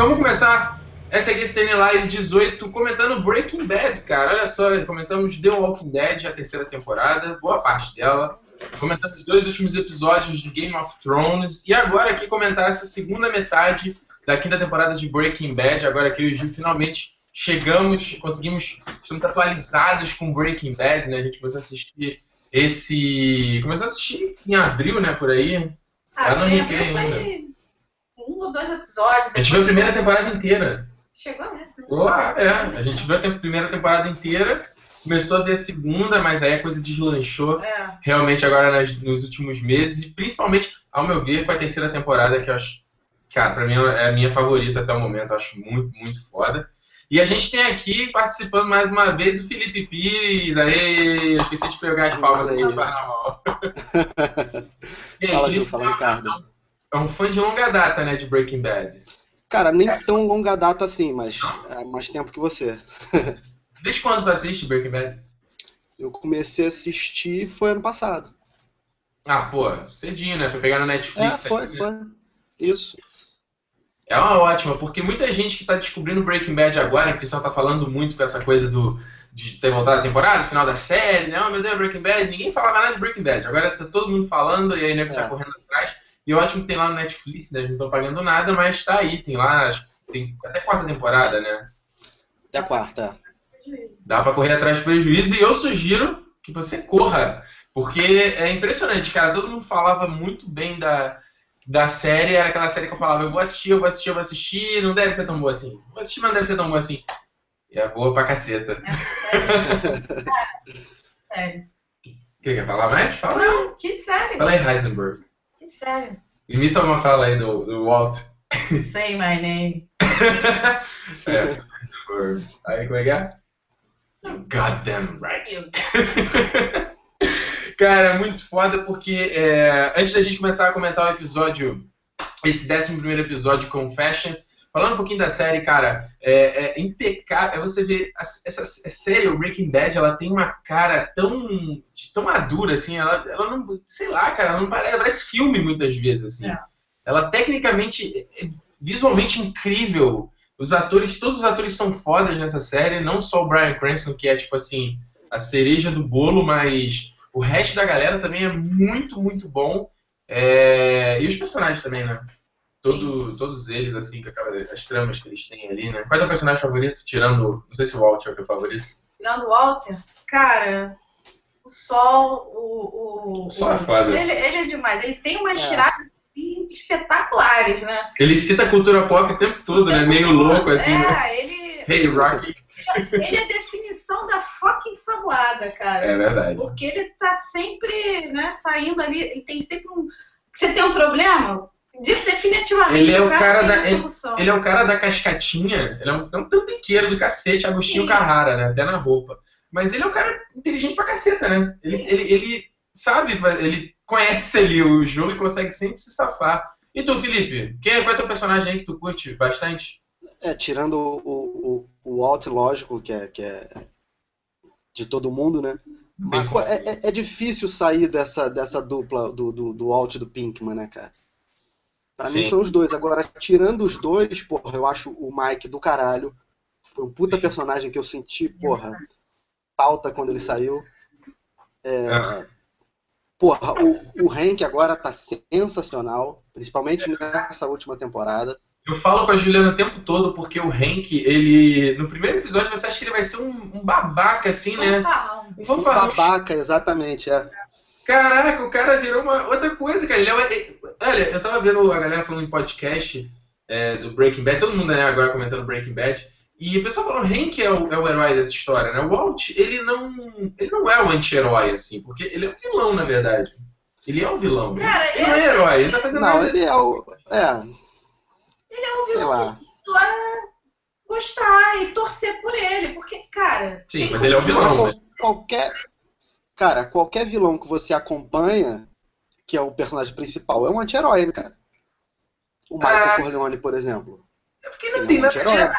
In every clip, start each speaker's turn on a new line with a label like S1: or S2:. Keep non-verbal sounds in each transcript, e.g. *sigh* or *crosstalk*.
S1: vamos começar essa aqui Staying Live 18, comentando Breaking Bad, cara. Olha só, comentamos The Walking Dead, a terceira temporada, boa parte dela. Comentamos os dois últimos episódios de Game of Thrones. E agora aqui comentar essa segunda metade da quinta temporada de Breaking Bad. Agora que eu e o Gil finalmente chegamos, conseguimos, estamos atualizados com Breaking Bad, né? A gente começou a assistir esse. Começou a assistir em abril, né? Por aí.
S2: Ah, não me foi um ou dois episódios.
S1: A gente viu a primeira temporada inteira.
S2: Chegou, né?
S1: Lá, é. A gente viu a primeira temporada inteira, começou a ver a segunda, mas aí a coisa deslanchou
S2: É.
S1: realmente agora nas- nos últimos meses, e principalmente, ao meu ver, com a terceira temporada, que eu acho, cara, pra mim é a minha favorita até o momento, eu acho muito, muito foda. E a gente tem aqui participando mais uma vez o Felipe Pires, aí, eu esqueci de pegar as palmas aí. *laughs* E aí,
S3: Fala, Ju, fala, Ricardo.
S1: É um fã de longa data, né, de Breaking Bad.
S3: Cara, nem tão longa data assim, mas é mais tempo que você. *laughs*
S1: Desde quando tu assiste Breaking Bad?
S3: Eu comecei a assistir foi ano passado.
S1: Ah, pô, cedinho, né? Foi pegar na
S3: É,
S1: Netflix.
S3: foi,
S1: aí, né?
S3: foi. Isso.
S1: É uma ótima, porque muita gente que tá descobrindo Breaking Bad agora, que o pessoal tá falando muito com essa coisa do de ter voltado a temporada, final da série, né? Oh, meu Deus, Breaking Bad. Ninguém falava nada de Breaking Bad. Agora tá todo mundo falando e aí nego tá
S3: É.
S1: correndo atrás. E ótimo que tem lá no Netflix, né? Eles não estão pagando nada, mas tá aí, tem lá, acho que tem até quarta temporada, né?
S3: Até a quarta.
S2: Prejuízo.
S1: Dá pra correr atrás do prejuízo e eu sugiro que você corra. Porque é impressionante, cara. Todo mundo falava muito bem da, da série. Era aquela série que eu falava, eu vou assistir, eu vou assistir, eu vou assistir. Não deve ser tão boa assim. Vou assistir, mas não deve ser tão boa assim. E é boa pra caceta.
S2: É, sério. Sério. *laughs* *laughs*
S1: Quer, quer falar mais? Fala.
S2: Não, que sério.
S1: Fala aí, Heisenberg.
S2: Sério.
S1: Imita uma fala aí do, do Walt.
S2: Say my name. *laughs*
S1: é. Aí, como é que é? Goddamn right. *laughs* Cara, muito foda porque é, antes da gente começar a comentar o episódio, esse 11 primeiro episódio Confessions, falando um pouquinho da série, cara, é, é impecável. É você a- essa série, o Breaking Bad, ela tem uma cara tão, tão madura, assim, ela, ela não, sei lá, cara, ela não parece, parece filme muitas vezes, assim.
S2: É.
S1: Ela tecnicamente, é visualmente incrível. Os atores, todos os atores são fodas nessa série, não só o Bryan Cranston, que é tipo assim, a cereja do bolo, mas o resto da galera também é muito, muito bom. É, E os personagens também, né? Todo, todos eles, assim, com aquela- as tramas que eles têm ali, né? Qual é o teu personagem favorito? Tirando. Não sei se o Walt é o teu favorito.
S2: Tirando o Walter, cara, o Sol, o. o
S1: O Sol é foda.
S2: Ele, ele é demais. Ele tem umas
S3: É.
S2: tiradas assim, espetaculares, né?
S1: Ele cita a cultura pop o tempo todo, né? Meio louco, assim, né?
S2: É, ele,
S1: Hey, Rocky.
S2: ele é a definição da fucking saboada, cara.
S1: É verdade.
S2: Porque ele tá sempre, né, saindo ali, ele tem sempre um. Você tem um problema? De- Definitivamente.
S1: Ele é o cara da-
S2: a solução.
S1: Ele é o cara da cascatinha, ele é um, é um tampiqueiro do cacete, Agostinho
S2: Sim.
S1: Carrara, né? Até na roupa. Mas ele é um cara inteligente pra caceta, né? Ele, ele, ele sabe, ele conhece ali o jogo e consegue sempre se safar. E tu, Felipe? Quem, qual é teu personagem aí que tu curte bastante?
S3: É, tirando o, o, o Walt, lógico, que é, que é de todo mundo, né? É, é- é difícil sair dessa, dessa dupla do, do, do Walt e do Pinkman, né, cara? Pra mim
S1: Sim.
S3: são os dois. Agora, tirando os dois, porra, eu acho o Mike do caralho. Foi um puta personagem que eu senti, porra, falta quando ele saiu. É,
S1: Ah.
S3: Porra, o, o Hank agora tá sensacional, principalmente nessa última temporada.
S1: Eu falo com a Juliana o tempo todo porque o Hank, ele. No primeiro episódio você acha que ele vai ser um, um babaca, assim, né?
S2: Fanfarrão.
S1: Um
S3: Um
S1: fanfarrão.
S3: babaca, exatamente, é.
S1: Caraca, o cara virou uma outra coisa, cara. Ele é Olha, eu tava vendo a galera falando em podcast é, do Breaking Bad, todo mundo né, agora comentando Breaking Bad, e o pessoal falando, Hank é o, é o herói dessa história, né? O Walt, ele não, ele não é o anti-herói, assim, porque ele é um vilão, na verdade. Ele é um vilão.
S2: Cara,
S1: ele não é herói, ele tá fazendo
S3: Não, ele é o. É,
S2: Ele é um
S3: sei
S2: vilão
S3: lá.
S2: gostar e torcer por ele. Porque, cara.
S1: Sim, mas ele é o
S2: como-
S1: vilão, né?
S3: Qualquer. Cara, qualquer vilão que você acompanha, que é o personagem principal, é um anti-herói, né, cara? O Michael
S1: Ah.
S3: Corleone, por exemplo.
S1: É porque não
S3: Ele
S1: tem
S3: é um anti-herói.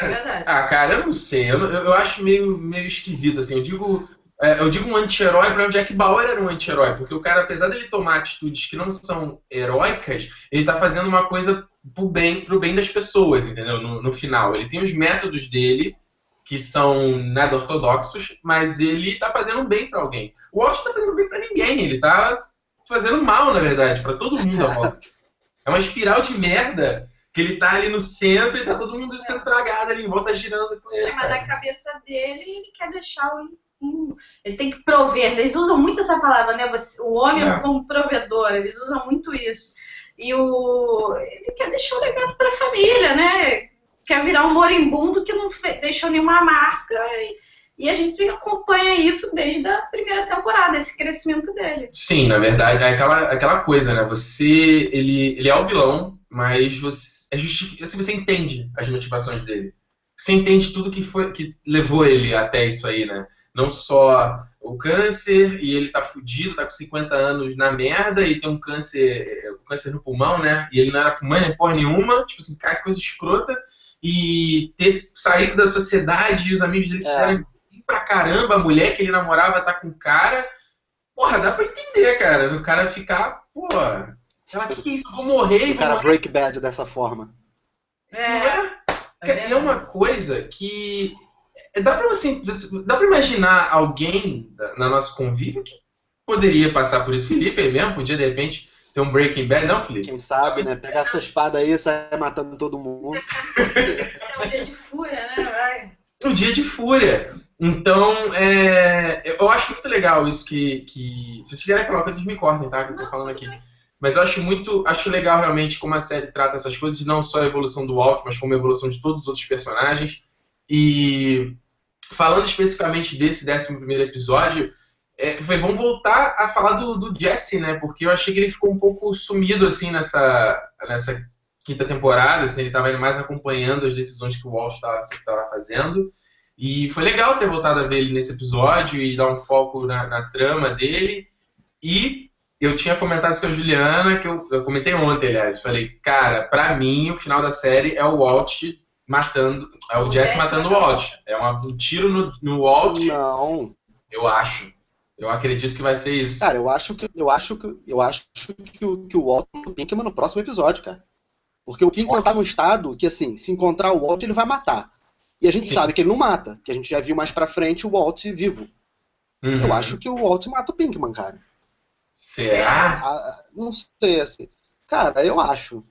S2: É verdade.
S1: Ah, cara, eu não sei. Eu, eu- eu acho meio, meio esquisito, assim. Eu digo, é, eu digo um anti-herói para o Jack Bauer era um anti-herói, porque o cara, apesar dele tomar atitudes que não são heróicas, ele tá fazendo uma coisa pro bem, pro bem das pessoas, entendeu? No, no final. Ele tem os métodos dele, que são nada ortodoxos, mas ele tá fazendo bem para alguém. O Walt tá fazendo bem para ninguém, ele tá fazendo mal, na verdade, para todo mundo à volta. É uma espiral de merda que ele tá ali no centro e tá todo mundo sendo tragado ali em volta girando com ele.
S2: Mas da cabeça dele, ele quer deixar o. Ele tem que prover. Eles usam muito essa palavra, né? O homem é. como provedor, eles usam muito isso. E o. Ele quer deixar o legado para a família, né? Quer virar um moribundo que não deixou nenhuma marca. E e a gente acompanha isso desde a primeira temporada, esse crescimento dele.
S1: Sim, na verdade, é aquela, aquela coisa, né? Você. Ele, ele é o vilão, mas você, é justific... assim, você entende as motivações dele. Você entende tudo que, foi, que levou ele até isso aí, né? Não só o câncer, e ele tá fudido, tá com 50 anos na merda, e tem um câncer, um câncer no pulmão, né? E ele não era fumante nem porra nenhuma, tipo assim, cara, que coisa escrota. E ter saído da sociedade e os amigos dele é pra caramba, a mulher que ele namorava tá com o cara. Porra, dá pra entender, cara. O cara ficar, pô, ela que isso, vou morrer.
S3: O cara morrer. break bad dessa forma.
S1: É. É, é, é uma coisa que. Dá pra você. Dá pra imaginar alguém na nosso convívio que poderia passar por isso. Felipe aí mesmo, podia de repente ter um Breaking Bad, não, Felipe?
S3: Quem sabe, né? Pegar essa espada aí e sair matando todo mundo. *laughs*
S2: É um dia de fúria, né? Vai.
S1: Um dia de fúria. Então, é, eu acho muito legal isso que, que. Se vocês quiserem falar coisas, me cortem, tá? Que eu tô falando aqui. Mas eu acho muito. Acho legal realmente como a série trata essas coisas, não só a evolução do Walt, mas como a evolução de todos os outros personagens. E falando especificamente desse 11 episódio, é, foi bom voltar a falar do, do, Jesse, né? Porque eu achei que ele ficou um pouco sumido assim nessa, nessa quinta temporada, assim, ele estava mais acompanhando as decisões que o Walt estava fazendo. E foi legal ter voltado a ver ele nesse episódio e dar um foco na, na trama dele. E eu tinha comentado isso com a Juliana, que eu, eu comentei ontem, aliás. Falei, cara, pra mim o final da série é o Walt matando. É o, o Jesse matando o Walt. É uma, um tiro no, no Walt.
S3: Não.
S1: Eu acho. Eu acredito que vai ser isso.
S3: Cara, eu acho que eu acho que eu acho que o, que o Walt o Pinkman no próximo episódio, cara. Porque o Pinkman tá num estado que assim, se encontrar o Walt, ele vai matar. E a gente Sim. sabe que ele não mata, que a gente já viu mais pra frente o Walt vivo. Uhum. Eu acho que o Walt mata o Pinkman, cara.
S1: Será?
S3: Ah, não sei, assim. Cara, eu acho.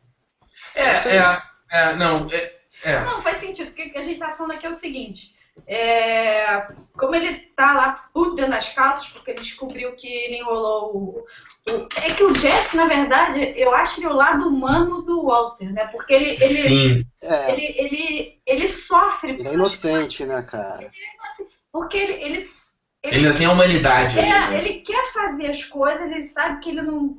S1: É, é, é, não, é, é.
S2: Não, faz sentido, porque o que a gente tá falando aqui é o seguinte. É, como ele tá lá por dentro das calças, porque ele descobriu que ele enrolou o, o, É que o Jesse, na verdade, eu acho ele o lado humano do Walter, né? Porque ele. ele
S1: Sim.
S2: É. Ele, ele, ele sofre.
S3: Ele é inocente, né, cara?
S2: Porque ele. ele,
S1: ele, ele tem a humanidade.
S2: É, né? ele quer fazer as coisas, ele sabe que ele não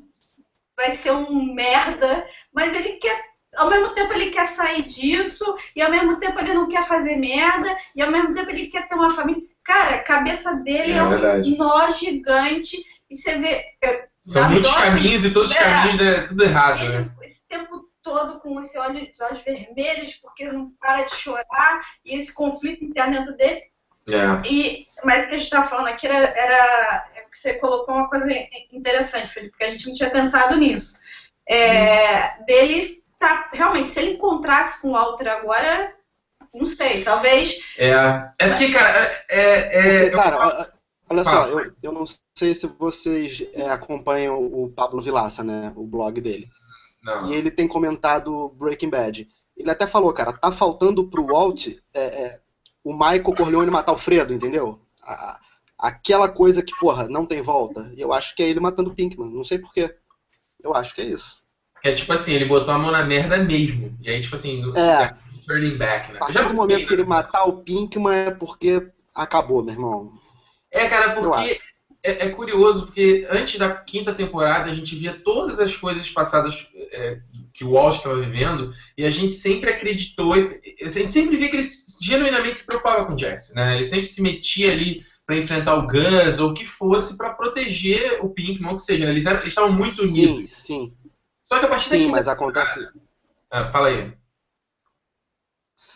S2: vai ser um merda, mas ele quer ao mesmo tempo ele quer sair disso, e ao mesmo tempo ele não quer fazer merda, e ao mesmo tempo ele quer ter uma família. Cara, a cabeça dele é, é um nó gigante, e você vê.
S1: São muitos caminhos e todos os é, caminhos é tudo errado, ele, né?
S2: Esse tempo todo com esse olho, olhos vermelhos, porque não para de chorar, e esse conflito interno dentro dele.
S1: É.
S2: E, mas o que a gente estava falando aqui era, era é que você colocou uma coisa interessante, Felipe, porque a gente não tinha pensado nisso. É, hum. Dele pra, realmente, se ele encontrasse com o Walter agora, não sei, talvez.
S1: É, é porque, cara, é. é
S3: cara, olha só, eu, eu não sei se vocês é, acompanham o Pablo Vilaça, né? O blog dele.
S1: Não.
S3: E ele tem comentado Breaking Bad. Ele até falou, cara, tá faltando pro Walt é, é, o Michael Corleone matar o Fredo, entendeu? A, aquela coisa que, porra, não tem volta. E eu acho que é ele matando o Pinkman. Não sei porquê. Eu acho que é isso.
S1: É tipo assim, ele botou a mão na merda mesmo. E aí, tipo assim, no, é. turning back, né?
S3: A partir do momento que ele matar o Pinkman é porque acabou, meu irmão.
S1: É, cara, porque é, é, curioso, porque antes da quinta temporada a gente via todas as coisas passadas é, que o Walsh estava vivendo e a gente sempre acreditou, a gente sempre via que ele genuinamente se preocupava com o Jesse, né? Ele sempre se metia ali para enfrentar o Gus ou o que fosse para proteger o Pinkman, ou que seja, né? eles, eram, eles estavam muito
S3: sim,
S1: unidos.
S3: Sim, sim.
S1: Só que a partir
S3: Sim, daqui... mas acontece.
S1: Ah, fala aí.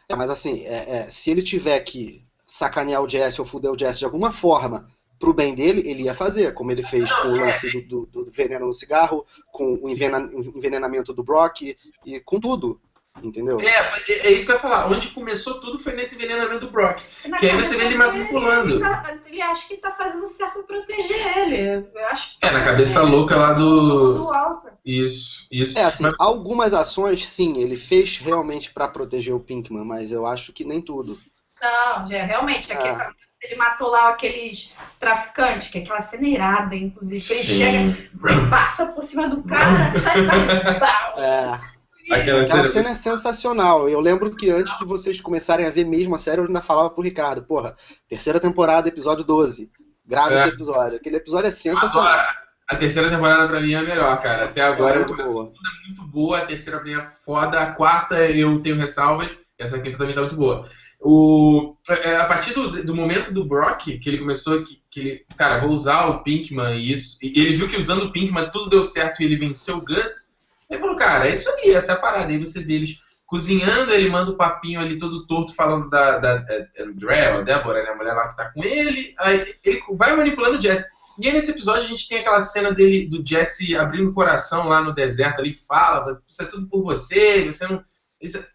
S3: É, mas assim, é, é, se ele tiver que sacanear o Jesse ou fuder o Jesse de alguma forma pro bem dele, ele ia fazer, como ele fez com o lance do, do, do veneno no cigarro, com o envenenamento do Brock e, e com tudo. Entendeu?
S1: É, é isso que eu ia falar. Onde começou tudo foi nesse envenenamento do Brock. Na que aí você vê ele manipulando. Ele,
S2: tá, ele acha que tá fazendo certo pra proteger ele. Eu acho
S1: é, na cabeça é. louca lá do. Do alto. Isso, isso.
S3: É assim, mas... algumas ações, sim, ele fez realmente para proteger o Pinkman, mas eu acho que nem tudo.
S2: Não, é, realmente, é. ele matou lá aqueles traficantes, que é aquela cena irada, inclusive. Ele Sim. chega, passa por cima do cara, sai, *laughs* vai,
S3: é. Aquela, Aquela cena... é sensacional. Eu lembro que antes de vocês começarem a ver mesmo a série, eu ainda falava pro Ricardo, porra, terceira temporada, episódio 12. Grave é. esse episódio. Aquele episódio é sensacional.
S1: Agora, a terceira temporada pra mim é a melhor, cara. Até agora é muito boa. a segunda é muito boa, a terceira pra mim é foda, a quarta eu tenho ressalvas, essa quinta também tá muito boa. O, é, é, a partir do, do momento do Brock, que ele começou, que, que ele, cara, vou usar o Pinkman e isso, e ele viu que usando o Pinkman tudo deu certo e ele venceu o Gus, ele falou, cara, é isso aí, essa é a parada. Aí você vê eles cozinhando, ele manda o papinho ali todo torto falando da, da, da Andrea, a Débora, né, a mulher lá que tá com ele. Aí ele vai manipulando o Jesse. E aí nesse episódio a gente tem aquela cena dele, do Jesse abrindo o coração lá no deserto ali, fala, isso é tudo por você, você não.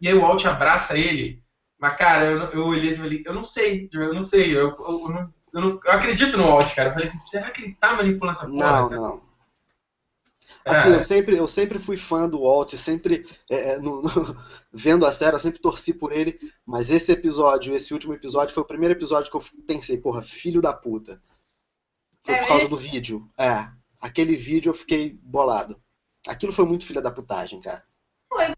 S1: E aí o Walt abraça ele. Mas, cara, eu, eu olhei e falei, eu não sei, eu não sei, eu, eu, eu, não, eu, não, acredito no Walt, cara. Eu falei assim, será que ele tá manipulando essa
S3: porra? Não, não. Assim, eu sempre, eu sempre fui fã do Walt, sempre é, é no, no, *laughs* vendo a série, eu sempre torci por ele, mas esse episódio, esse último episódio, foi o primeiro episódio que eu pensei, porra, filho da puta. Foi é por causa do vídeo. É. Aquele vídeo eu fiquei bolado. Aquilo foi muito filha da putagem, cara. Foi.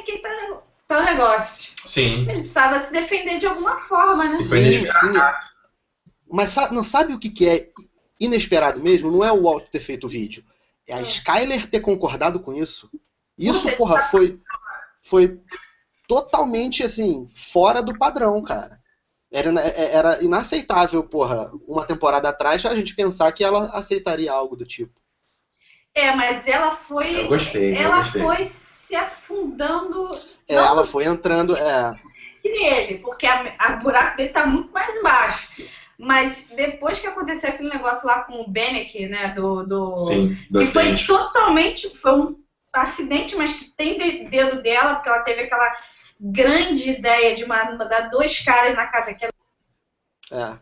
S2: Aqui tá, tá um negócio.
S1: Sim.
S2: Ele precisava se defender de alguma forma, né?
S3: Sim, sim. Mas sabe, não sabe o que, que é inesperado mesmo não é o Walt ter feito o vídeo. É a é. Skyler ter concordado com isso. Isso, porra, foi, foi totalmente, assim, fora do padrão, cara. Era, é, era inaceitável, porra, uma temporada atrás a gente pensar que ela aceitaria algo do tipo.
S2: É, mas ela foi.
S1: Eu gostei.
S2: Ela
S1: eu gostei.
S2: foi se afundando.
S3: É, ela foi entrando. É.
S2: Nele, porque a, a buraco dele tá muito mais baixo. Mas depois que aconteceu aquele negócio lá com o Benek, né, do, do
S1: Sim,
S2: do que foi totalmente, foi um acidente, mas que tem dedo dela, porque ela teve aquela grande ideia de mandar dois caras na casa que
S3: é.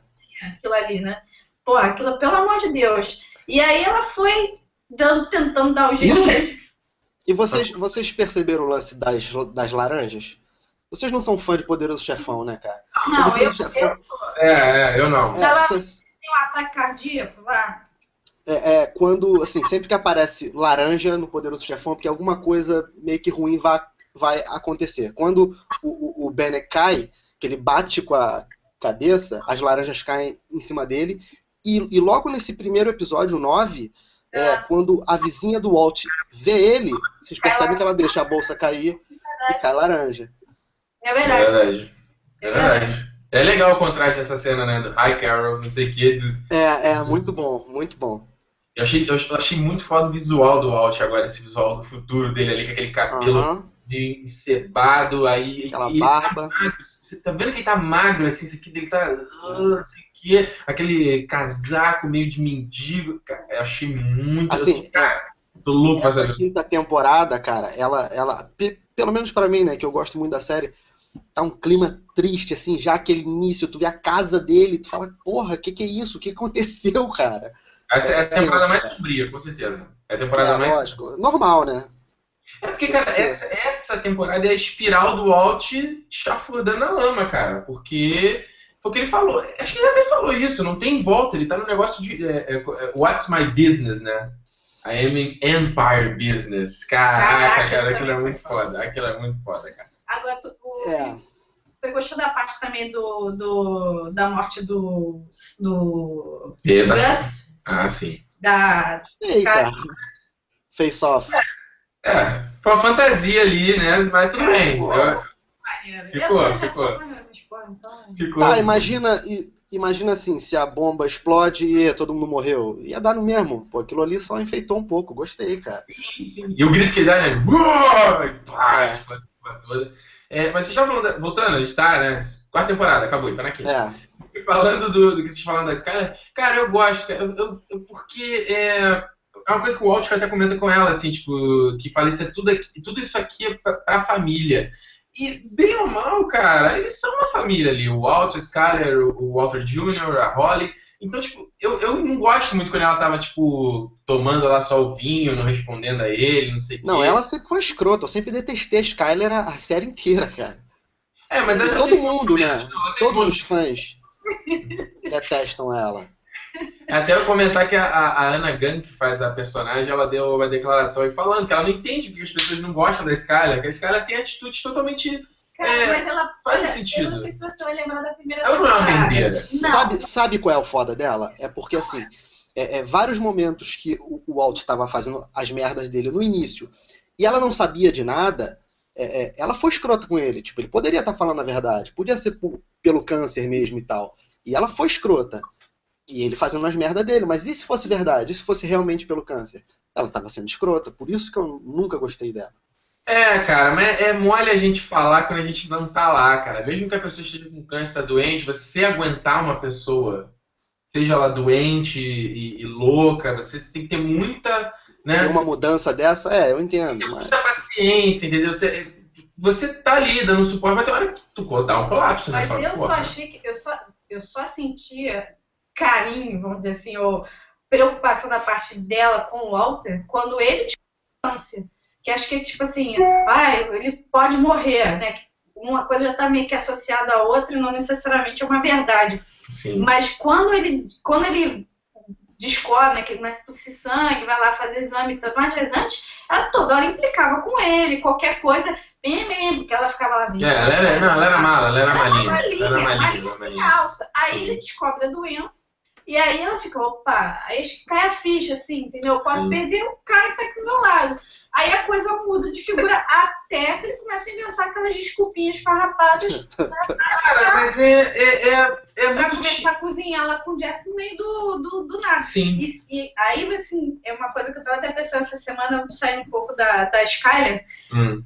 S2: aquilo ali, né? Pô, aquilo, pelo amor de Deus. E aí ela foi dando, tentando dar o jeito.
S3: E vocês, vocês perceberam o lance das, das laranjas? Vocês não são fã de Poderoso Chefão, né, cara?
S2: Não, eu, Chefão... eu
S1: É, é, eu não.
S2: É, vocês... Tem um ataque cardíaco lá.
S3: É, é, quando, assim, sempre que aparece laranja no Poderoso Chefão, porque alguma coisa meio que ruim vai, vai acontecer. Quando o, o, o Bennett cai, que ele bate com a cabeça, as laranjas caem em cima dele, e, e logo nesse primeiro episódio, 9, é, é, quando a vizinha do Walt vê ele, vocês percebem que ela deixa a bolsa cair e cai laranja.
S2: É verdade. É verdade.
S1: É verdade. É legal o contraste dessa cena, né? Do Hi Carol, não sei o que. Do...
S3: É, é, muito bom, muito bom.
S1: Eu achei, eu achei muito foda o visual do Alt agora, esse visual do futuro dele ali, com aquele cabelo meio encebado, aí.
S3: Aquela barba.
S1: Tá Você tá vendo que ele tá magro, assim, isso aqui dele tá. Uh, que, aquele casaco meio de mendigo. Cara, eu achei muito.
S3: Assim, cara,
S1: tô louco
S3: essa quinta temporada, cara, ela, ela. Pelo menos para mim, né, que eu gosto muito da série tá um clima triste, assim, já aquele início, tu vê a casa dele, tu fala, porra, o que, que é isso? O que aconteceu, cara?
S1: Essa é a temporada mais sombria, com certeza. É a temporada é, mais.
S3: Lógico. Normal, né?
S1: É porque, cara, essa, essa, temporada é a espiral do Walt chafurdando na lama, cara. Porque foi o que ele falou. Acho que ele até falou isso, não tem volta. Ele tá no negócio de. É, é, é What's my business, né? I am in Empire Business. Caraca, Caraca cara, aquilo é muito foda. Aquilo é muito foda, cara.
S2: Agora, o, é. você gostou da parte também do, do da morte do, do
S1: Gus? Ah, sim.
S2: Da.
S3: Ei, cara. Face off.
S1: É, foi uma fantasia ali, né? Mas tudo bem. Eu... Ficou, ficou.
S3: Ficou. Tá, imagina, imagina assim, se a bomba explode e todo mundo morreu. Ia dar no mesmo. Pô, aquilo ali só enfeitou um pouco. Gostei, cara.
S1: Sim, sim. E o grito que ele dá, né? Pá, é. Tipo, toda. É, mas você já falando, voltando, a gente tá, né? Quarta temporada, acabou, tá na quinta.
S3: É. *laughs*
S1: falando do, do, que vocês falaram da Skyler, cara, eu gosto, eu, eu, porque é, é uma coisa que o Walt até comenta com ela, assim, tipo, que fala, isso é tudo, tudo isso aqui é pra, pra família. E, bem ou mal, cara, eles são uma família ali. O Walt, a Skyler, o Walter Jr., a Holly. Então, tipo, eu, eu não gosto muito quando ela tava, tipo, tomando lá só o vinho, não respondendo a ele, não sei o
S3: Não,
S1: quê.
S3: ela sempre foi escrota. Eu sempre detestei a Skyler a, a série inteira, cara.
S1: É, mas
S3: E
S1: ela
S3: todo mundo, né? Todos os fãs detestam ela.
S1: Até eu comentar que a, a Ana Gunn, que faz a personagem, ela deu uma declaração aí falando que ela não entende porque as pessoas não gostam da Skyler, que a Skyler tem atitudes totalmente.
S2: Cara,
S1: É,
S2: mas ela.
S1: faz
S2: olha,
S1: sentido.
S2: Eu não sei se você vai lembrar da primeira
S1: Ela não é uma.
S3: Sabe, sabe qual é o foda dela? É porque, assim, é, é vários momentos que o, o Walt estava fazendo as merdas dele no início e ela não sabia de nada, é, é, ela foi escrota com ele. Tipo, ele poderia estar falando a verdade, podia ser por- pelo câncer mesmo e tal. E ela foi escrota. E ele fazendo as merdas dele. Mas e se fosse verdade? E se fosse realmente pelo câncer? Ela estava sendo escrota, por isso que eu nunca gostei dela.
S1: É, cara, mas é mole a gente falar quando a gente não tá lá, cara. Mesmo que a pessoa esteja com câncer, tá doente, você aguentar uma pessoa, seja ela doente e, e louca, você tem que ter muita, né?
S3: Tem uma mudança dessa? É, eu entendo.
S1: Tem
S3: Mas...
S1: muita paciência, entendeu? Você, você tá ali dando suporte, mas tem hora que tu dá um colapso, né?
S2: Mas
S1: Fala,
S2: eu
S1: "Pô,
S2: só achei que. Eu só, eu só sentia carinho, vamos dizer assim, ou preocupação da parte dela com o Walter quando ele tinha câncer. Que acho que, tipo assim, ai, ele pode morrer, né? Uma coisa já tá meio que associada à outra e não necessariamente é uma verdade.
S1: Sim.
S2: Mas quando ele, quando ele descobre né, que ele começa a tossir sangue, vai lá fazer exame e tudo mais, mas antes ela toda hora implicava com ele, qualquer coisa, bem, bem, porque ela ficava lá
S1: É, ela era, não, ela era mala, ela era
S2: ela
S1: malinha. Ela era malinha,
S2: malinha
S1: ela malinha.
S2: alça. Aí
S1: Sim.
S2: ele descobre a doença. E aí ela fica, opa, aí cai a ficha, assim, entendeu? Eu posso
S1: Sim.
S2: perder o cara que tá aqui do meu lado. Aí a coisa muda de figura *laughs* até que ele começa a inventar aquelas desculpinhas farrapadas *laughs*
S1: Cara, mas é, é, é, é
S2: pra
S1: muito.
S2: começar a cozinhar lá com o Jess no meio do, do, do nada.
S1: Sim.
S2: E, e aí, assim, é uma coisa que eu tava até pensando essa semana, saindo um pouco da, da Skyler.
S1: Hum.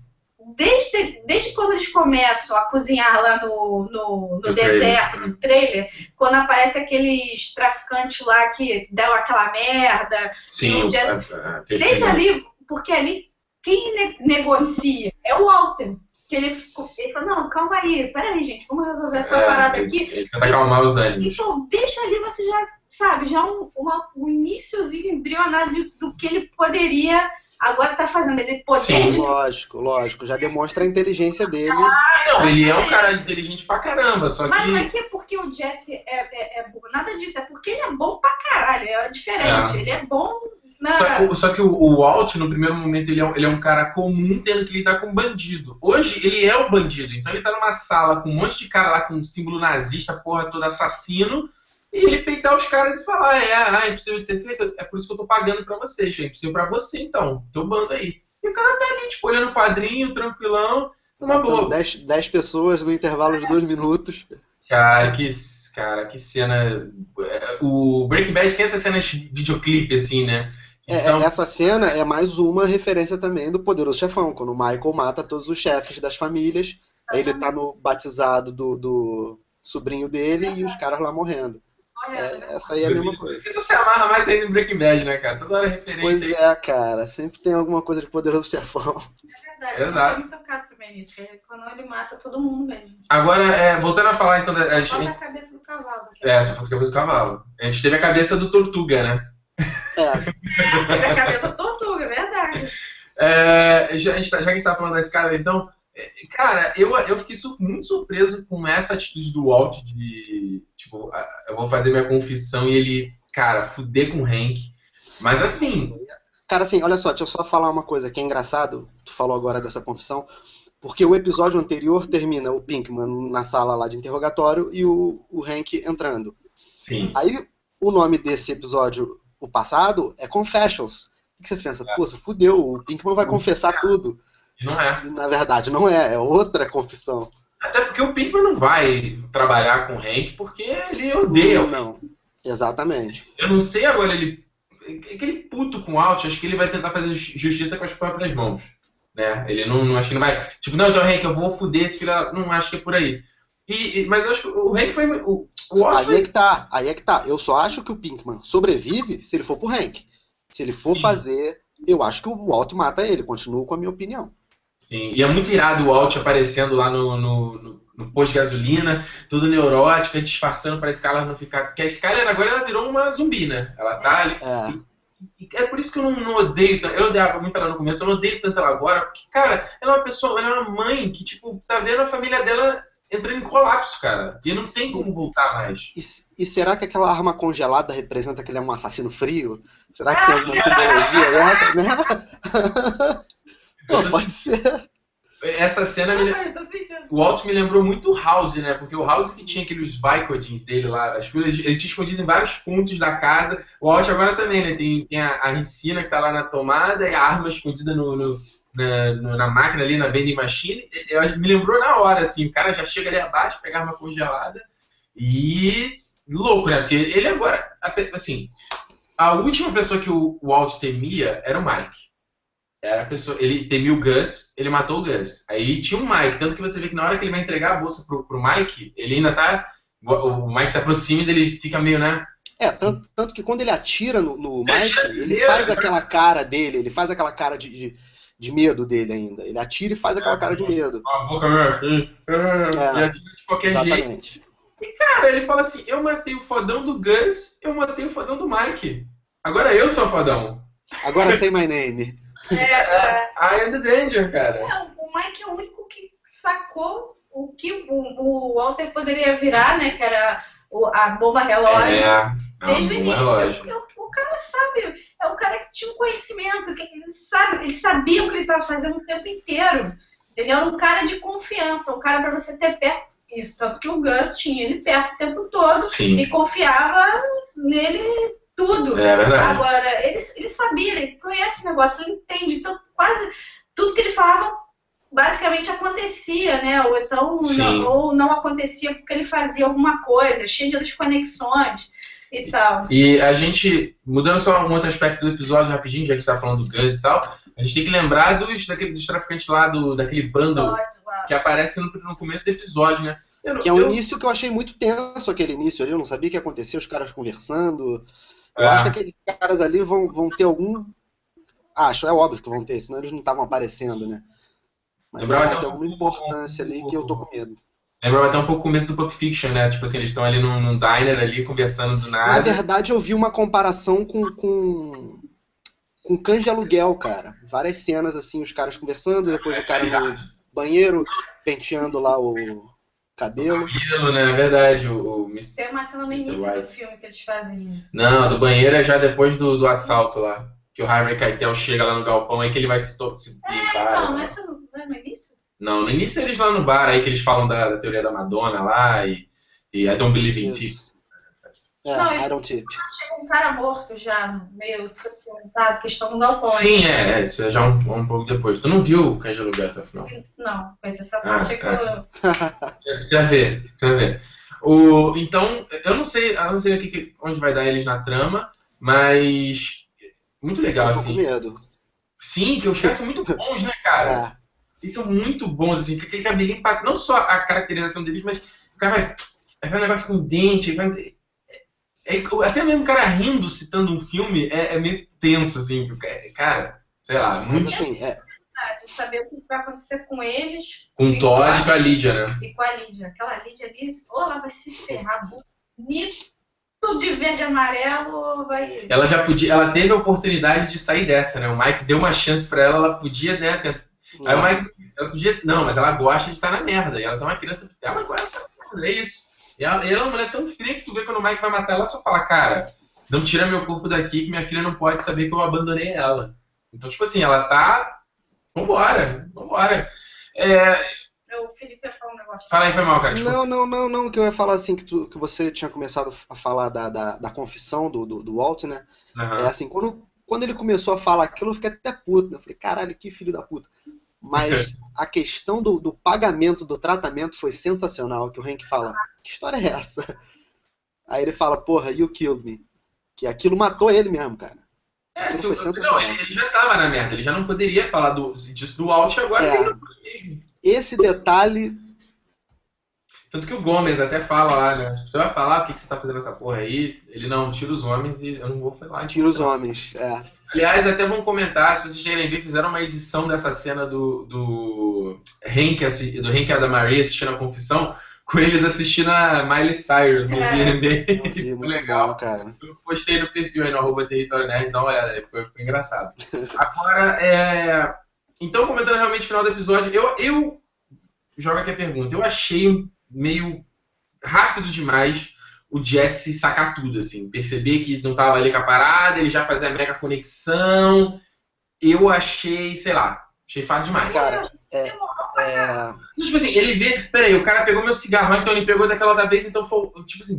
S2: Desde, desde quando eles começam a cozinhar lá no, no, no deserto,
S1: trailer.
S2: no trailer, quando aparece aqueles traficantes lá que dão aquela merda,
S1: Sim,
S2: Jazz-
S1: a- a-
S2: desde ali, porque ali quem ne- negocia é o Walter. Que ele, ele falou, não, calma aí, peraí, gente, vamos resolver essa
S1: É,
S2: parada
S1: ele-
S2: aqui.
S1: Ele tenta acalmar os ânimos.
S2: Então, deixa ali, você já sabe, já um, uma, um iníciozinho embrionado de- do que ele poderia agora estar fazendo. Ele poder
S1: Sim.
S2: de
S3: Lógico, lógico. Já demonstra a inteligência dele.
S1: Não, ele é um cara inteligente pra caramba, só
S2: Mas não é
S1: que.
S2: que é porque o Jesse é, é, é burro, nada disso, é porque ele é bom pra caralho, é diferente.
S1: É.
S2: Ele é bom na.
S1: Só, que o- só que o, o Walt, no primeiro momento, ele é, um, ele é um cara comum tendo que lidar com bandido. Hoje, ele é o bandido. Então, ele tá numa sala com um monte de cara lá com símbolo nazista, porra toda assassino, e ele peitar os caras e falar: é, ah, é impossível de ser feito, é por isso que eu tô pagando pra vocês. É impossível pra você, então. Teu bando aí. E o cara tá ali, tipo, olhando o quadrinho, tranquilão, numa boa.
S3: 10, 10 pessoas no intervalo de dois minutos.
S1: Cara, que, cara, que cena. é, O Breaking Bad tem essas cenas de videoclipe, assim, né?
S3: É,
S1: são-
S3: essa cena é mais uma referência também do Poderoso Chefão, quando o Michael mata todos os chefes das famílias. Ele tá no batizado do, do sobrinho dele e os caras lá morrendo. É, essa aí é a mesma coisa.
S1: Você se amarra mais ainda no Breaking Bad, né, cara? Toda hora referência
S3: Pois
S1: aí.
S3: é, cara. Sempre tem alguma coisa de Poderoso Chefão.
S2: É verdade, eu
S1: Exato.
S2: muito tocado também nisso, que é quando ele mata todo mundo mesmo.
S1: Agora, é, voltando a falar, então, da, a
S2: Só
S1: gente,
S2: na cabeça do cavalo.
S1: é, essa foto cabeça do cavalo. A gente teve a cabeça do Tortuga, né?
S3: É, *laughs*
S2: Teve a cabeça tortuga, é verdade.
S1: É, já, a gente tá- já que a gente tá falando da escala, então, é, cara, eu, eu fiquei muito surpreso com essa atitude do Walt de, tipo, eu vou fazer minha confissão e ele, cara, fuder com o Hank. Mas assim,
S3: Cara, assim, olha só, deixa eu só falar uma coisa que é engraçado. Tu falou agora dessa confissão. Porque o episódio anterior termina o Pinkman na sala lá de interrogatório e o, o Hank entrando.
S1: sim.
S3: Aí o nome desse episódio, o passado, é Confessions. O que você pensa? Pô, você fudeu, o Pinkman vai confessar tudo.
S1: Não é.
S3: Na verdade, não é, é outra confissão.
S1: Até porque o Pinkman não vai trabalhar com o Hank porque ele odeia.
S3: Não, exatamente.
S1: Eu não sei agora, ele. Aquele puto com o Alt, acho que ele vai tentar fazer ju- justiça com as próprias mãos. Né? Ele não, não acho que não vai. Tipo, não, então Hank, eu vou fuder esse filho. Não acho que é por aí. E, e, mas eu acho que o Hank foi. O, o
S3: Aí
S1: foi...
S3: é que tá, aí é que tá. Eu só acho que o Pinkman sobrevive se ele for pro Hank. Se ele for
S1: Sim.
S3: fazer, eu acho que o Walt mata ele, continuo com a minha opinião.
S1: Sim, e é muito irado o Walt aparecendo lá no, no, no, no posto de gasolina, tudo neurótico, disfarçando pra Skylar não ficar. Porque a Skylar agora ela virou uma zumbi, né? Ela tá ali.
S3: É,
S1: É por isso que eu não, não odeio. Eu odiava muito ela no começo, eu não odeio tanto ela agora, porque, cara, ela é uma pessoa, ela é uma mãe que, tipo, tá vendo a família dela entrando em colapso, cara. E não tem como voltar mais.
S3: e, e será que aquela arma congelada representa que ele é um assassino frio? Será que tem alguma simbologia dessa, né? *laughs* *laughs* Pô,
S1: tô
S3: pode ser.
S1: Essa cena me. O Walt me lembrou muito o House, né? Porque o House que tinha aqueles Vicodins dele lá, as coisas, ele tinha escondido em vários pontos da casa. O Walt agora também, né? Tem, tem a, a Ricina que tá lá na tomada e a arma escondida no, no- na, no- na máquina ali, na vending machine. Eu, me lembrou na hora, assim, o cara já chega ali abaixo, pega a arma congelada e. louco, né? Porque ele agora, assim, a última pessoa que o Walt temia era o Mike. Era a pessoa, ele temia o Gus, ele matou o Gus. Aí tinha o Mike, tanto que você vê que na hora que ele vai entregar a bolsa pro, pro Mike, ele ainda tá. O Mike se aproxima e ele fica meio, né?
S3: É, tanto, tanto que quando ele atira no, no Mike, ele faz
S1: né?
S3: aquela cara dele, ele faz aquela cara de, de, de medo dele ainda. Ele atira e faz aquela cara de medo.
S1: A boca meio assim. E atira de qualquer jeito.
S3: Exatamente.
S1: Cara, ele fala assim: eu matei o fodão do Gus, eu matei o fodão do Mike. Agora eu sou o fodão.
S3: Agora *laughs* say my name.
S2: É, é.
S1: I am the danger, cara.
S2: É, o Mike é o único que sacou o que o, o Walter poderia virar, né? Que era a bomba relógio.
S1: É,
S2: Desde o
S1: é
S2: início.
S1: relógio.
S2: O, o cara sabe, é o cara que tinha um conhecimento, que ele sabe, ele sabia o que ele estava fazendo o tempo inteiro. Entendeu? Era um cara de confiança, um cara para você ter perto. Isso, tanto que o Gus tinha ele perto o tempo todo
S1: Sim,
S2: e confiava nele tudo.
S1: é verdade.
S2: Agora, ele, ele sabia, ele conhece o negócio, ele entende. Então, quase tudo que ele falava basicamente acontecia, né? Ou então não, ou não acontecia porque ele fazia alguma coisa, cheio de desconexões e tal.
S1: E a gente, mudando só um outro aspecto do episódio rapidinho, já que a gente tá falando do Gus e tal, a gente tem que lembrar dos, daquele, dos traficantes lá, do, daquele bando que aparece no, no começo do episódio, né? Eu,
S3: Que é um
S1: eu-
S3: início que eu achei muito tenso, aquele início ali. Eu não sabia o que ia acontecer, os caras conversando. Eu
S1: É.
S3: acho que aqueles caras ali vão, vão ter algum. Acho, é óbvio que vão ter, senão eles não estavam aparecendo, né? Mas
S1: até
S3: ter
S1: um
S3: alguma importância ali que eu tô com medo.
S1: Lembrava até um pouco o começo do Pulp Fiction, né? Tipo assim, eles estão ali num, num diner ali, conversando do
S3: Na
S1: nada.
S3: verdade, eu vi uma comparação com, com, com cães de aluguel, cara. Várias cenas assim, os caras conversando, depois o cara no banheiro penteando lá o cabelo.
S1: Aquilo, né? É verdade, o, o Mr.
S2: Tem uma cena no início
S1: White.
S2: do filme que eles fazem isso.
S1: Não, do banheiro é já depois do, do assalto lá. Que o Harvey Keitel chega lá no galpão, aí que ele vai se, se limpar.
S2: Então,
S1: né?
S2: mas isso não não é no início?
S1: Não, no início eles lá no bar, aí que eles falam da, da teoria da Madonna lá e, e I don't believe in tips.
S3: É,
S2: Não,
S3: Iron Tip.
S2: Chega um cara morto já, meio sentado, que estão no galpão.
S1: Sim, é, é, isso é já um, um pouco depois. Tu não viu o Cães de Aluguel até o final?
S2: Não, mas essa
S1: Ah,
S2: parte é que
S1: ah.
S2: eu. *laughs*
S1: Você vai ver, você vai ver. O, então, eu não sei, eu não sei o que, onde vai dar eles na trama, mas muito legal,
S3: Eu tô com
S1: assim.
S3: medo.
S1: Sim, que os caras são muito bons, né, cara?
S3: É.
S1: Eles são muito bons, assim, aquele cabelinho, pra- não só a caracterização deles, mas o cara vai, vai um negócio com dente, vai, é- até mesmo o cara rindo, citando um filme, é, é meio tenso, assim, porque, cara, sei lá,
S3: Mas
S1: muito
S3: assim, é,
S2: de saber o que vai acontecer com eles
S1: com o Todd e com a Lídia, né?
S2: e com a Lídia. Aquela Lídia ali, ou ela vai se ferrar bonito de verde e amarelo, vai.
S1: Ela já podia, ela teve a oportunidade de sair dessa, né? O Mike deu uma chance pra ela, ela podia, né? ter- Aí o Mike, ela podia, não, mas ela gosta de estar na merda, e ela tá uma criança, ela gosta de é isso. E ela, e ela é uma mulher tão fria que tu vê quando o Mike vai matar ela, só fala, cara, não tira meu corpo daqui que minha filha não pode saber que eu abandonei ela. Então, tipo assim, ela tá, vambora, vambora. É,
S2: O Felipe ia falar um negócio.
S1: fala aí, foi mal, cara, desculpa.
S3: Não, não, não, não, que eu ia falar assim, que, tu, que você tinha começado a falar da, da, da confissão do, do, do Walt, né?
S1: Aham.
S3: É assim, quando, quando ele começou a falar aquilo, eu fiquei até puto, né? Eu falei, caralho, que filho da puta. Mas a questão do, do pagamento do tratamento foi sensacional, que o Hank fala, que história é essa? Aí ele fala, porra, you killed me. Que aquilo matou ele mesmo, cara.
S1: É, se,
S3: foi
S1: não,
S3: sensacional.
S1: ele, ele já tava na merda, ele já não poderia falar do, disso do Alt agora,
S3: É.
S1: ele não mesmo.
S3: Esse detalhe
S1: Tanto que o Gomes até fala lá, né? Você vai falar o que, que você tá fazendo essa porra aí? Ele não, tira os homens e eu não vou falar.
S3: Tira os homens, é.
S1: Aliás, até vão comentar, se vocês querem ver, fizeram uma edição dessa cena do, do Hank, do Hank e da Maria assistindo a confissão, com eles assistindo a Miley Cyrus no
S3: É.
S1: BNB.
S3: Vi, *laughs*
S1: Ficou
S3: muito
S1: legal.
S3: bom, cara.
S1: Eu postei no perfil aí no arroba Território Nerd, dá uma olhada aí, ficou, ficou engraçado. *laughs* Agora, é... Então, comentando realmente o final do episódio, eu, eu jogo aqui a pergunta. Eu achei meio rápido demais o Jesse sacar tudo, assim. Perceber que não tava ali com a parada, ele já fazia a mega conexão. Eu achei, sei lá, achei fácil demais.
S3: Cara, é, é,
S1: Tipo assim, ele vê, peraí, o cara pegou meu cigarro, então ele pegou daquela outra vez, então foi, tipo assim,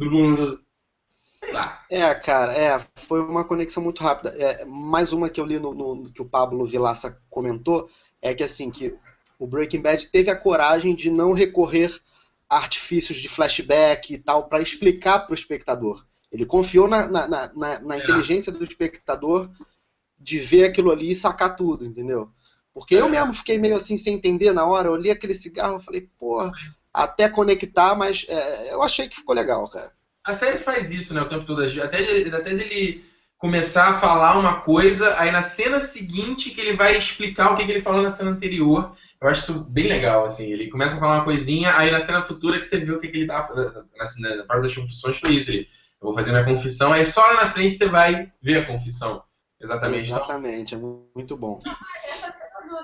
S1: sei lá.
S3: é, cara, é, foi uma conexão muito rápida. É, mais uma que eu li no, no- que o Pablo Vilaça comentou é que assim que o Breaking Bad teve a coragem de não recorrer artifícios de flashback e tal para explicar para o espectador. Ele confiou na, na, na- na-
S1: É.
S3: inteligência do espectador de ver aquilo ali e sacar tudo, entendeu? Porque eu
S1: É.
S3: mesmo fiquei meio assim sem entender na hora. Eu li aquele cigarro e falei, porra, até conectar, mas é, eu achei que ficou legal, cara.
S1: A série faz isso, né, o tempo todo. Até, até dele começar a falar uma coisa, aí na cena seguinte que ele vai explicar o que, que ele falou na cena anterior. Eu acho isso bem legal, assim. Ele começa a falar uma coisinha, aí na cena futura que você vê o que, que ele tava fazendo. Na, na parte das confissões foi isso. Ele, eu vou fazer minha confissão, aí só lá na frente você vai ver a confissão. Exatamente. Então,
S3: Exatamente, é muito bom.
S2: Essa cena do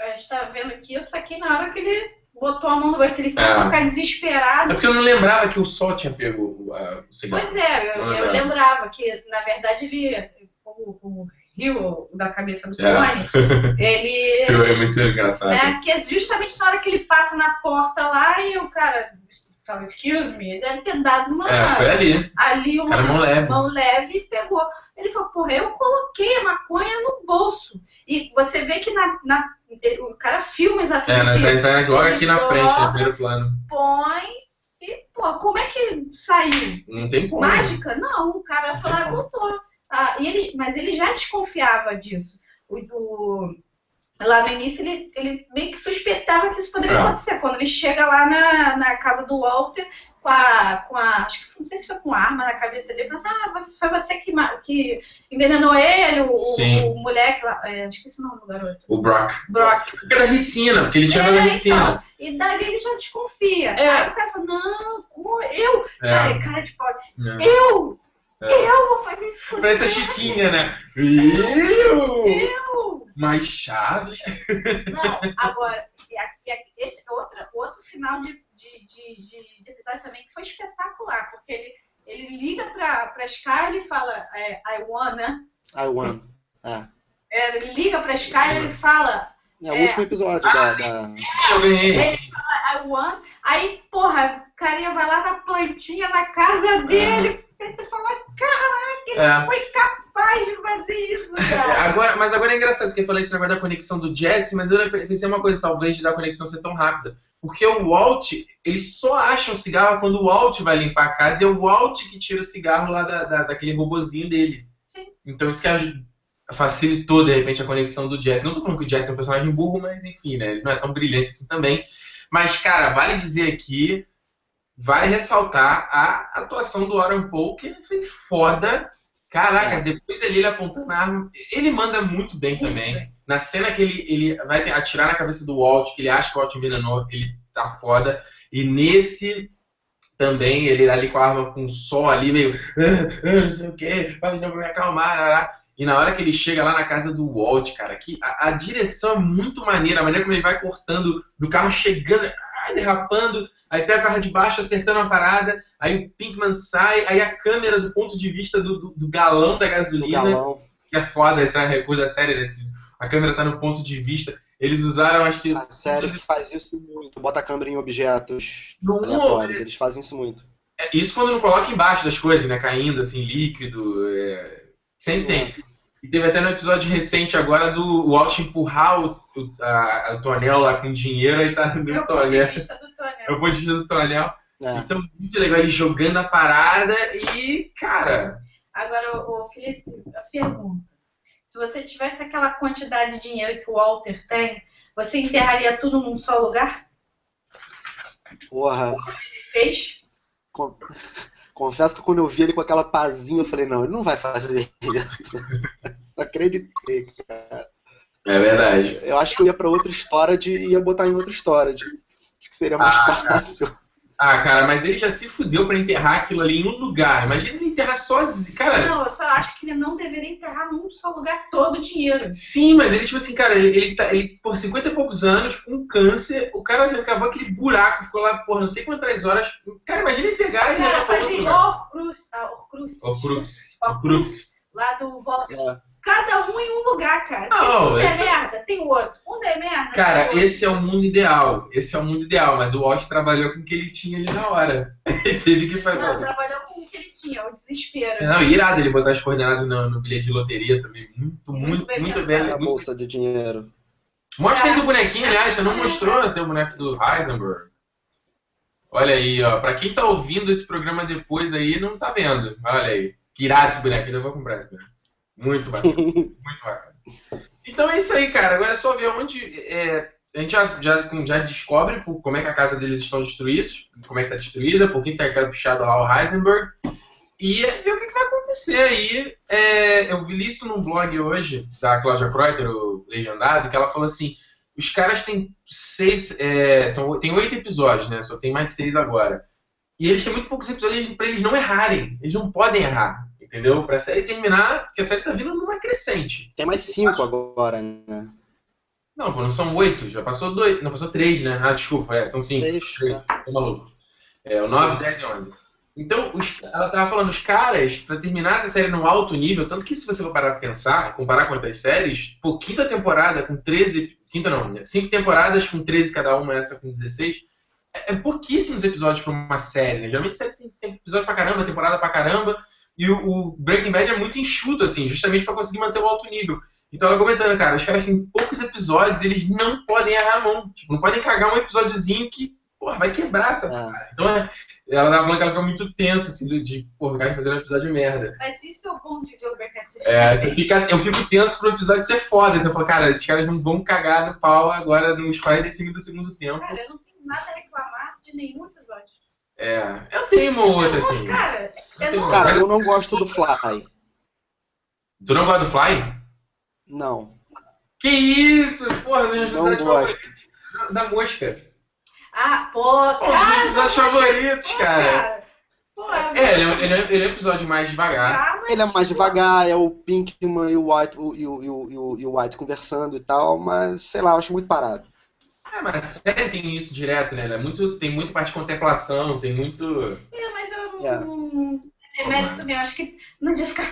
S2: A gente tá vendo aqui, eu saquei na hora que ele botou a mão no outro, ele
S1: É.
S2: começou a ficar
S1: É
S2: desesperado.
S1: porque eu não lembrava que o Sol tinha pego o, a- o cigarro.
S2: Pois é, eu, eu
S1: lembrava.
S2: que, na verdade, ele, como o Rio da cabeça do
S1: É.
S2: Tony, *laughs* ele.
S1: É muito engraçado.
S2: Né, que é justamente na hora que ele passa na porta lá e o cara fala, excuse me, deve ter dado uma.
S1: É, foi ali.
S2: ali uma
S1: Cara, mão leve.
S2: mão leve e pegou. Ele falou, porra, eu coloquei a maconha no bolso. E você vê que na, na- o cara filma
S1: É,
S2: exatamente
S1: né, tá,
S2: isso.
S1: tá logo aqui na frente, no primeiro plano.
S2: Põe e, pô, como é que saiu?
S1: Não tem como.
S2: Mágica? Não, o cara falou, ah, botou. Ah, e ele, mas ele já desconfiava disso. O, o- lá no início, ele, ele meio que suspeitava que isso poderia
S1: É.
S2: acontecer. Quando ele chega lá na, na casa do Walter com a, com a. Acho que não sei se foi com arma na cabeça dele, falou assim: ah, você, foi você que, que envenenou ele, o,
S1: Sim.
S2: o moleque lá. É, esqueci o nome do garoto.
S1: O Brock.
S2: Brock.
S1: Porque era ricina, porque ele tinha
S2: É,
S1: ricina.
S2: E dali ele já desconfia.
S1: É.
S2: Aí o cara fala: não, eu. Cara,
S1: É.
S2: cara de pau.
S1: é.
S2: Eu!
S1: É.
S2: Eu vou fazer isso com
S1: Parece a
S2: você.
S1: Chiquinha, né? Eu!
S2: Eu!
S1: Mais Chaves.
S2: Não, agora, e a- e a- esse outro, outro final de, de, de, de- de episódio também que foi espetacular, porque ele, ele liga pra, pra Sky e fala, é, I wanna.
S3: I won. É.
S2: É, ele liga pra Sky e ele fala,
S3: É o
S2: É.
S3: último episódio
S1: Ah,
S3: da, da-
S1: ganhei.
S2: Ele I want. Aí, porra, o carinha vai lá na plantinha na casa dele. E tu fala, caraca, ele
S1: É.
S2: foi capaz de fazer isso, *laughs* cara.
S1: Agora, mas agora é engraçado que eu falei esse negócio da conexão do Jesse, mas eu pensei uma coisa, talvez, da conexão ser tão rápida. Porque o Walt, ele só acha o cigarro quando o Walt vai limpar a casa e é o Walt que tira o cigarro lá da, da- daquele robozinho dele.
S2: Sim.
S1: Então isso que aj- facilitou, de repente, a conexão do Jesse. Não tô falando que o Jesse é um personagem burro, mas enfim, né? Ele não é tão brilhante assim também. Mas, cara, vale dizer aqui, vale ressaltar a atuação do Aaron Paul, que foi foda. Caraca,
S3: É.
S1: depois ali ele apontando a arma, ele manda muito bem também. Na cena que ele, ele vai atirar na cabeça do Walt, que ele acha que o Walt envenenou, ele tá foda. E nesse também, ele ali com a arma com sol ali, meio, "Ah, ah, não sei o que, vai não me acalmar, arará." E na hora que ele chega lá na casa do Walt, cara, que a, a direção é muito maneira, a maneira como ele vai cortando do carro chegando, derrapando, aí pega o carro de baixo, acertando a parada, aí o Pinkman sai, aí a câmera do ponto de vista do, do- do galão da
S3: do
S1: gasolina,
S3: galão.
S1: que é foda, essa coisa séria, né? A câmera tá no ponto de vista. Eles usaram, acho que.
S3: A série faz isso muito. Bota a câmera em objetos
S1: Não,
S3: aleatórios. Eles fazem isso muito.
S1: é, Isso quando não coloca embaixo das coisas, né? Caindo, assim, líquido. é, Sempre tem. E teve até no episódio recente agora do Walt empurrar o, o, a, o tonel lá com dinheiro, aí tá no
S2: É o ponto de
S1: tonel. É o ponto de vista do tonel.
S3: É.
S1: Então, muito legal ele jogando a parada e, cara.
S2: Agora, o Felipe, a pergunta. Se você tivesse aquela quantidade de dinheiro que o Walter tem, você enterraria tudo num só lugar?
S3: Porra.
S2: Ele fez. *laughs*
S3: Confesso que quando eu vi ele com aquela pazinha, eu falei, não, ele não vai fazer isso. *laughs* não acreditei, cara.
S1: É verdade.
S3: Eu acho que eu ia pra outra história e ia botar em outra história. Acho que seria mais ah, fácil. Cara.
S1: Ah, cara, mas ele já se fudeu pra enterrar aquilo ali em um lugar. Imagina ele enterrar sozinho, cara.
S2: Não, eu só acho que ele não deveria enterrar num só lugar todo o dinheiro.
S1: Sim, mas ele, tipo assim, cara, ele, ele, tá, ele por 50 e poucos anos, com câncer, o cara cavou aquele buraco, ficou lá por não sei quantas horas. Cara, imagina ele pegar e
S2: Cara, fazia Horcrux.
S1: Horcrux. Horcrux. Horcrux.
S2: Lá do Volta. É. Cada um em um lugar, cara. Não, um esse... é merda, tem outro. Um é merda.
S1: Cara, esse é o mundo ideal. Esse é o mundo ideal, mas o Walt trabalhou com o que ele tinha ali na hora. *laughs* ele teve que fazer.
S2: Não, trabalhou com o que ele tinha, o desespero.
S1: Não, irado ele botar as coordenadas no, no bilhete de loteria também. Muito, muito, muito bem. Muito bem
S3: bolsa de dinheiro.
S1: Mostra aí do bonequinho, aliás. Você não mostrou até o boneco do Heisenberg. Olha aí, ó. Pra quem tá ouvindo esse programa depois aí, não tá vendo. Olha aí. Que irado esse boneco. Eu vou comprar esse boneco. Muito bacana. muito bacana. Então é isso aí, cara. Agora é só ver onde. É, a gente já, já, já descobre como é que a casa deles estão destruídos, como é que está destruída, por que está caprichado lá o Heisenberg. E é ver o que, que vai acontecer aí. É, eu vi isso num blog hoje, da Claudia Kreuter, o Legendado, que ela falou assim: os caras têm seis. É, são, tem oito episódios, né? Só tem mais seis agora. E eles têm muito poucos episódios para eles não errarem. Eles não podem errar entendeu? Pra série terminar, porque a série tá vindo numa crescente.
S3: Tem mais cinco agora, né?
S1: Não, pô, não são oito, já passou dois, não, passou três, né? Ah, desculpa, é, são cinco. Três, três. Tá. Tô maluco. É, o 9, 10 e 11. Então, os, ela tava falando, os caras, pra terminar essa série no alto nível, tanto que se você for parar pra pensar, comparar com outras séries, pô, quinta temporada com 13, quinta não, né? cinco temporadas com 13 cada uma, essa com 16, é, é pouquíssimos episódios pra uma série, né? Geralmente série tem, tem episódio pra caramba, temporada pra caramba, e o, o Breaking Bad é muito enxuto, assim, justamente para conseguir manter o alto nível. Então ela comentando, cara, os caras têm poucos episódios, eles não podem errar a mão. Tipo, não podem cagar um episódiozinho que, porra, vai quebrar essa é. Então é, ela tava falando que ela fica muito tensa, assim, de, porra, o cara fazer um episódio de merda.
S2: Mas isso é o bom de ver o Breaking Bad.
S1: É, você fica, eu fico tenso pro episódio ser foda. Você fala, cara, esses caras não vão cagar no pau agora nos 45 do segundo tempo.
S2: Cara, eu não tenho nada a reclamar de nenhum episódio.
S1: É, eu tenho uma outra, assim. Cara,
S3: eu não... cara, eu não gosto do Fly.
S1: Tu não gosta do Fly?
S3: Não.
S1: Que isso? Porra,
S3: não gosto.
S1: Da mosca.
S2: Ah, pô,
S1: Pô, Os meus episódios favoritos, cara. é, ele é, ele, é, ele é um episódio mais devagar.
S3: Ah, ele é mais devagar, é o Pinkman e o White, o, e o, e o, e o White conversando e tal, mas sei lá, eu acho muito parado.
S1: É, mas a série tem isso direto, né? é muito, tem muito parte de contemplação, tem muito.
S2: É, mas eu é. não. É mérito, né? Acho que não devia ficar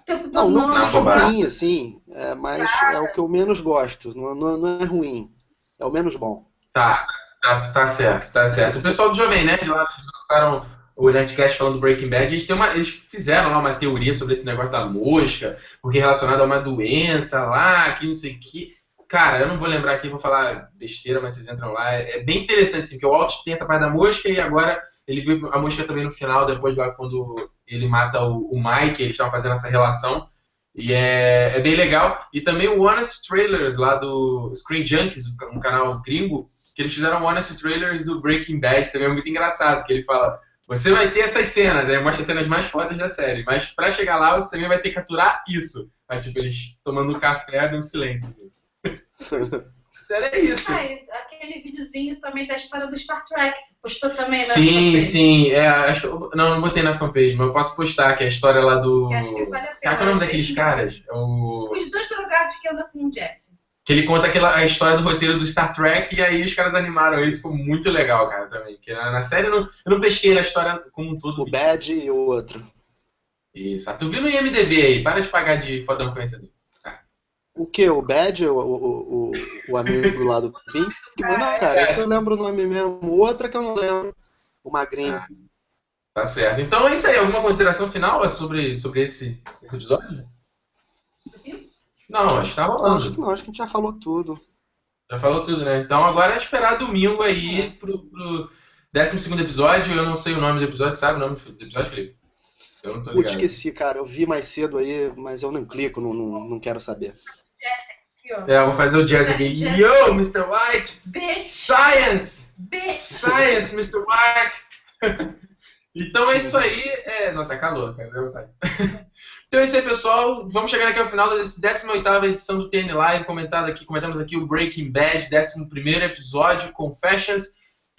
S2: o tempo
S3: todo. Não, não, não acho ruim, assim, é, mas é o que eu menos gosto. Não, não, não é ruim. É o menos bom.
S1: Tá, tá, tá certo, tá certo. O pessoal do Jovem Nerd lá lançaram o Nerdcast falando do Breaking Bad, eles, têm uma, eles fizeram lá uma teoria sobre esse negócio da mosca, porque é relacionado a uma doença lá, que não sei o que. Cara, eu não vou lembrar aqui, vou falar besteira, mas vocês entram lá. É, é bem interessante, assim, porque o Alt tem essa parte da mosca e agora ele viu a mosca também no final, depois lá quando ele mata o, o Mike, eles estavam fazendo essa relação. E é, é bem legal. E também o Honest Trailers lá do Screen Junkies, um canal gringo, que eles fizeram Honest Trailers do Breaking Bad, também é muito engraçado, que ele fala, você vai ter essas cenas, aí mostra as cenas mais fodas da série, mas para chegar lá você também vai ter que capturar isso. Aí, tipo, eles tomando café no silêncio. Sério, é isso.
S2: Ah, aquele videozinho também da história do Star Trek, você postou também
S1: na Sim, fanpage. sim. É, acho, não, não botei na fanpage, mas eu posso postar, que é a história lá do. Que acho que vale a pena. Qual é o nome daqueles caras? É o...
S2: Os dois drogados que andam com o Jesse.
S1: Que ele conta aquela, a história do roteiro do Star Trek e aí os caras animaram isso, ficou muito legal, cara, também. Porque na, na série eu não, eu não pesquei a história como um todo.
S3: O Bad e o outro.
S1: Isso. Ah, tu viu no IMDB aí, para de pagar de fodão conhecedor.
S3: O que? O Bad, o, o, o, o amigo lá do Pink? *laughs* Não, cara, esse eu lembro o nome mesmo. O outro é que eu não lembro. O Magrinho. Ah,
S1: tá certo. Então é isso aí. Alguma consideração final sobre, sobre esse, esse episódio? Não, acho que tá rolando.
S3: Acho que não, acho que a gente já falou tudo.
S1: Já falou tudo, né? Então agora é esperar domingo aí é. pro, pro 12 episódio. Eu não sei o nome do episódio, sabe o nome do episódio, Felipe?
S3: Eu não tô ligado. Putz, esqueci, cara. Eu vi mais cedo aí, mas eu não clico, não, não, não quero saber.
S2: Ó.
S1: É, eu vou fazer o jazz aqui. Yo, Mr. White!
S2: Bitch!
S1: Science!
S2: Bitch!
S1: Science, Mr. White! *laughs* então é isso aí. É, não, tá calor, cara. Não sai. *laughs* Então é isso aí, pessoal. Vamos chegar aqui ao final da 18 edição do TN Live. Comentado aqui, comentamos aqui o Breaking Bad, 11 episódio, Confessions.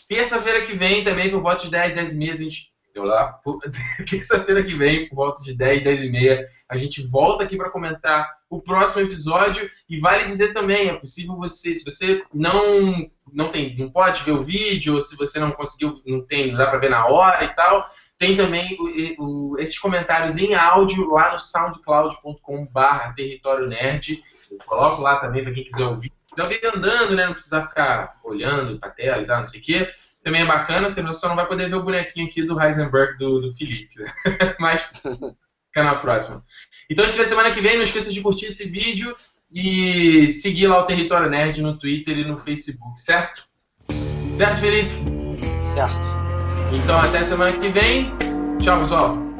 S1: Terça-feira que vem, também volta de 10, 10 e meia, a gente. Deu lá. *laughs* Terça-feira que vem, por volta de 10, 10 e meia, a gente volta aqui para comentar o próximo episódio. E vale dizer também, é possível você, se você não não tem, não pode ver o vídeo, ou se você não conseguiu, não tem, não dá para ver na hora e tal, tem também o, o, esses comentários em áudio lá no soundcloud.com/barra território nerd. Eu coloco lá também para quem quiser ouvir. Então, ver andando, né? Não precisar ficar olhando para tela e tal, não sei o quê. Também é bacana, você só não vai poder ver o bonequinho aqui do Heisenberg do, do Felipe. Né? *laughs* Mas fica na próxima. Então a gente vê semana que vem. Não esqueça de curtir esse vídeo e seguir lá o Território Nerd no Twitter e no Facebook, certo? Certo, Felipe?
S3: Certo.
S1: Então até semana que vem. Tchau, pessoal.